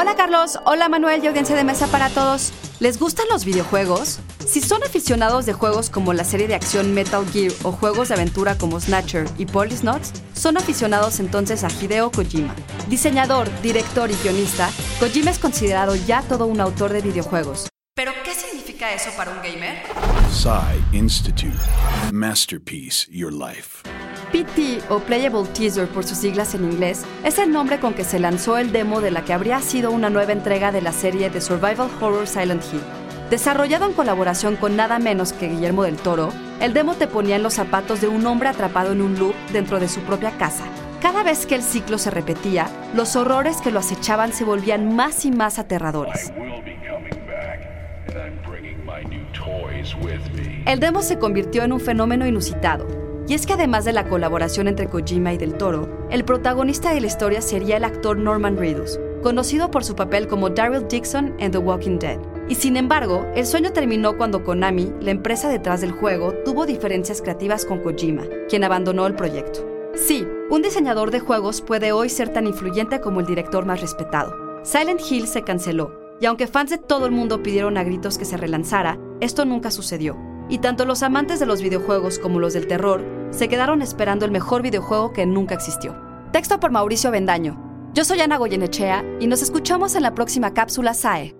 Hola Carlos, hola Manuel y audiencia de mesa para todos. ¿Les gustan los videojuegos? Si son aficionados de juegos como la serie de acción Metal Gear o juegos de aventura como Snatcher y Police Notes, son aficionados entonces a Hideo Kojima. Diseñador, director y guionista, Kojima es considerado ya todo un autor de videojuegos. ¿Pero qué significa eso para un gamer? Psy Institute. Masterpiece Your Life. PT o Playable Teaser por sus siglas en inglés es el nombre con que se lanzó el demo de la que habría sido una nueva entrega de la serie de Survival Horror Silent Hill. Desarrollado en colaboración con nada menos que Guillermo del Toro, el demo te ponía en los zapatos de un hombre atrapado en un loop dentro de su propia casa. Cada vez que el ciclo se repetía, los horrores que lo acechaban se volvían más y más aterradores. El demo se convirtió en un fenómeno inusitado, y es que además de la colaboración entre Kojima y Del Toro, el protagonista de la historia sería el actor Norman Reedus, conocido por su papel como Daryl Dixon en The Walking Dead. Y sin embargo, el sueño terminó cuando Konami, la empresa detrás del juego, tuvo diferencias creativas con Kojima, quien abandonó el proyecto. Sí, un diseñador de juegos puede hoy ser tan influyente como el director más respetado. Silent Hill se canceló, y aunque fans de todo el mundo pidieron a gritos que se relanzara, esto nunca sucedió. Y tanto los amantes de los videojuegos como los del terror se quedaron esperando el mejor videojuego que nunca existió. Texto por Mauricio Bendaño. Yo soy Ana Goyenechea y nos escuchamos en la próxima cápsula SAE.